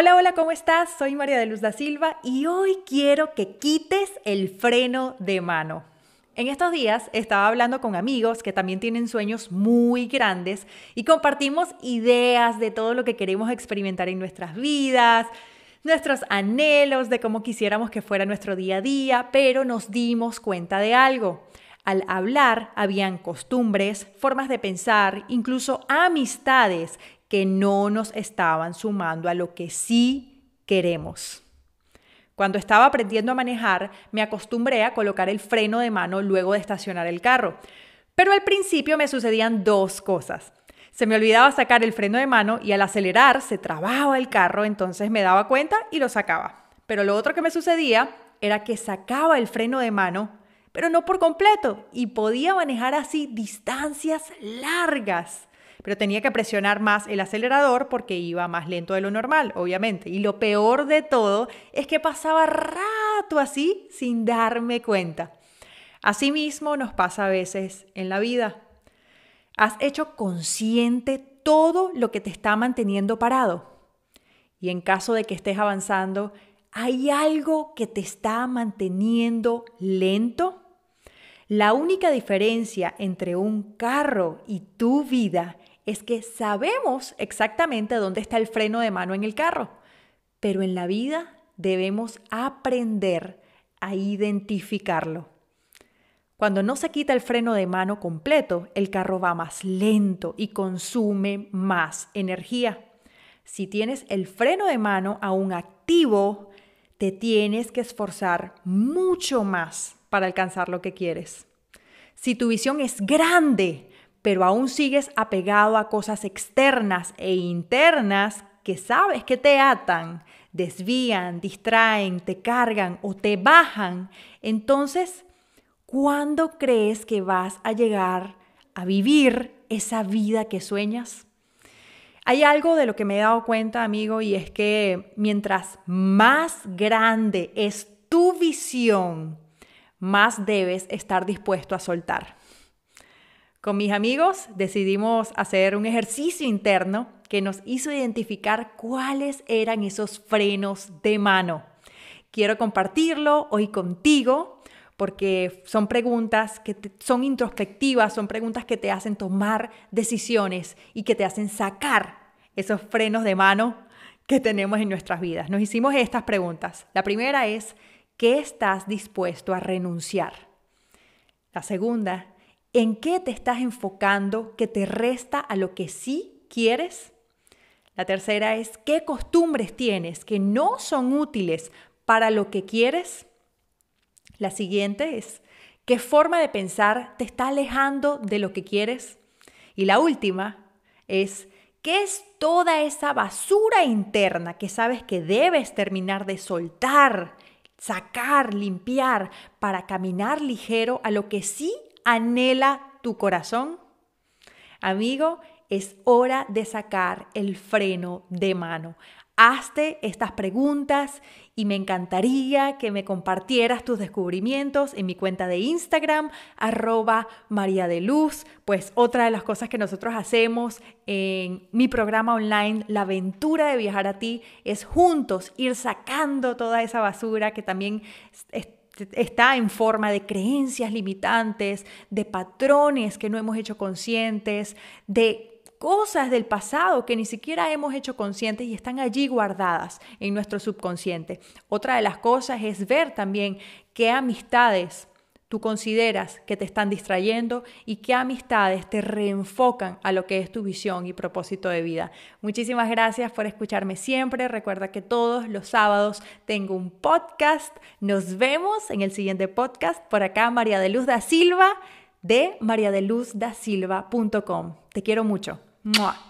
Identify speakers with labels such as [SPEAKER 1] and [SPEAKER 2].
[SPEAKER 1] Hola, hola, ¿cómo estás? Soy María de Luz da Silva y hoy quiero que quites el freno de mano. En estos días estaba hablando con amigos que también tienen sueños muy grandes y compartimos ideas de todo lo que queremos experimentar en nuestras vidas, nuestros anhelos de cómo quisiéramos que fuera nuestro día a día, pero nos dimos cuenta de algo. Al hablar habían costumbres, formas de pensar, incluso amistades que no nos estaban sumando a lo que sí queremos. Cuando estaba aprendiendo a manejar, me acostumbré a colocar el freno de mano luego de estacionar el carro. Pero al principio me sucedían dos cosas. Se me olvidaba sacar el freno de mano y al acelerar se trababa el carro, entonces me daba cuenta y lo sacaba. Pero lo otro que me sucedía era que sacaba el freno de mano, pero no por completo, y podía manejar así distancias largas pero tenía que presionar más el acelerador porque iba más lento de lo normal, obviamente. Y lo peor de todo es que pasaba rato así sin darme cuenta. Asimismo nos pasa a veces en la vida. Has hecho consciente todo lo que te está manteniendo parado. Y en caso de que estés avanzando, ¿hay algo que te está manteniendo lento? La única diferencia entre un carro y tu vida es que sabemos exactamente dónde está el freno de mano en el carro, pero en la vida debemos aprender a identificarlo. Cuando no se quita el freno de mano completo, el carro va más lento y consume más energía. Si tienes el freno de mano aún activo, te tienes que esforzar mucho más para alcanzar lo que quieres. Si tu visión es grande, pero aún sigues apegado a cosas externas e internas que sabes que te atan, desvían, distraen, te cargan o te bajan, entonces, ¿cuándo crees que vas a llegar a vivir esa vida que sueñas? Hay algo de lo que me he dado cuenta, amigo, y es que mientras más grande es tu visión, más debes estar dispuesto a soltar. Con mis amigos decidimos hacer un ejercicio interno que nos hizo identificar cuáles eran esos frenos de mano. Quiero compartirlo hoy contigo porque son preguntas que son introspectivas, son preguntas que te hacen tomar decisiones y que te hacen sacar esos frenos de mano que tenemos en nuestras vidas. Nos hicimos estas preguntas. La primera es, ¿qué estás dispuesto a renunciar? La segunda, ¿En qué te estás enfocando que te resta a lo que sí quieres? La tercera es, ¿qué costumbres tienes que no son útiles para lo que quieres? La siguiente es, ¿qué forma de pensar te está alejando de lo que quieres? Y la última es, ¿qué es toda esa basura interna que sabes que debes terminar de soltar, sacar, limpiar para caminar ligero a lo que sí anhela tu corazón? Amigo, es hora de sacar el freno de mano. Hazte estas preguntas y me encantaría que me compartieras tus descubrimientos en mi cuenta de Instagram, arroba María. Pues otra de las cosas que nosotros hacemos en mi programa online, La aventura de viajar a ti, es juntos ir sacando toda esa basura que también está en forma de creencias limitantes, de patrones que no hemos hecho conscientes, de cosas del pasado que ni siquiera hemos hecho conscientes y están allí guardadas en nuestro subconsciente. Otra de las cosas es ver también qué amistades tú consideras que te están distrayendo y qué amistades te reenfocan a lo que es tu visión y propósito de vida. Muchísimas gracias por escucharme siempre. Recuerda que todos los sábados tengo un podcast. Nos vemos en el siguiente podcast. Por acá, María de Luz da Silva de mariadeluzdasilva.com. Te quiero mucho. ¡Mua!